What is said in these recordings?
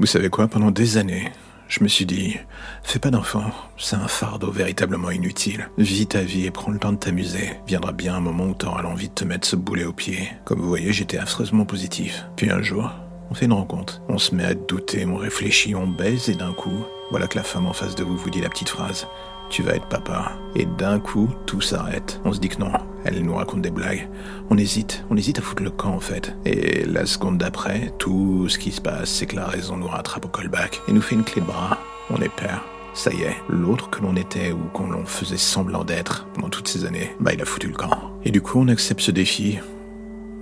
Vous savez quoi, pendant des années, je me suis dit, fais pas d'enfant, c'est un fardeau véritablement inutile. Vis ta vie et prends le temps de t'amuser. Viendra bien un moment où t'auras l'envie de te mettre ce boulet au pied. Comme vous voyez, j'étais affreusement positif. Puis un jour, on fait une rencontre. On se met à douter, on réfléchit, on baise et d'un coup, voilà que la femme en face de vous vous dit la petite phrase tu vas être papa. Et d'un coup, tout s'arrête. On se dit que non. Elle nous raconte des blagues. On hésite, on hésite à foutre le camp en fait. Et la seconde d'après, tout ce qui se passe, c'est que la raison nous rattrape au callback et nous fait une clé de bras. On est père. Ça y est, l'autre que l'on était ou qu'on l'on faisait semblant d'être pendant toutes ces années, bah il a foutu le camp. Et du coup, on accepte ce défi.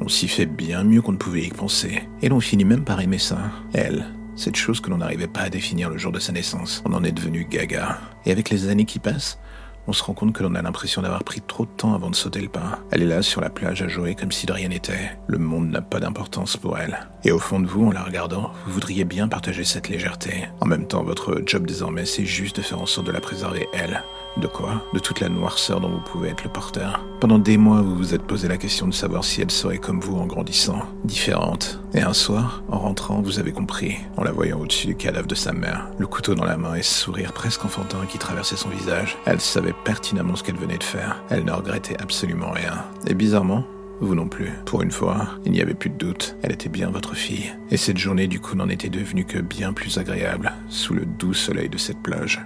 On s'y fait bien mieux qu'on ne pouvait y penser. Et l'on finit même par aimer ça. Elle, cette chose que l'on n'arrivait pas à définir le jour de sa naissance. On en est devenu gaga. Et avec les années qui passent, on se rend compte que l'on a l'impression d'avoir pris trop de temps avant de sauter le pas. Elle est là sur la plage à jouer comme si de rien n'était. Le monde n'a pas d'importance pour elle. Et au fond de vous, en la regardant, vous voudriez bien partager cette légèreté. En même temps, votre job désormais, c'est juste de faire en sorte de la préserver, elle. De quoi De toute la noirceur dont vous pouvez être le porteur. Pendant des mois, vous vous êtes posé la question de savoir si elle serait comme vous en grandissant, différente. Et un soir, en rentrant, vous avez compris, en la voyant au-dessus du cadavre de sa mère, le couteau dans la main et ce sourire presque enfantin qui traversait son visage. Elle savait pertinemment ce qu'elle venait de faire. Elle ne regrettait absolument rien. Et bizarrement, vous non plus. Pour une fois, il n'y avait plus de doute. Elle était bien votre fille. Et cette journée, du coup, n'en était devenue que bien plus agréable, sous le doux soleil de cette plage.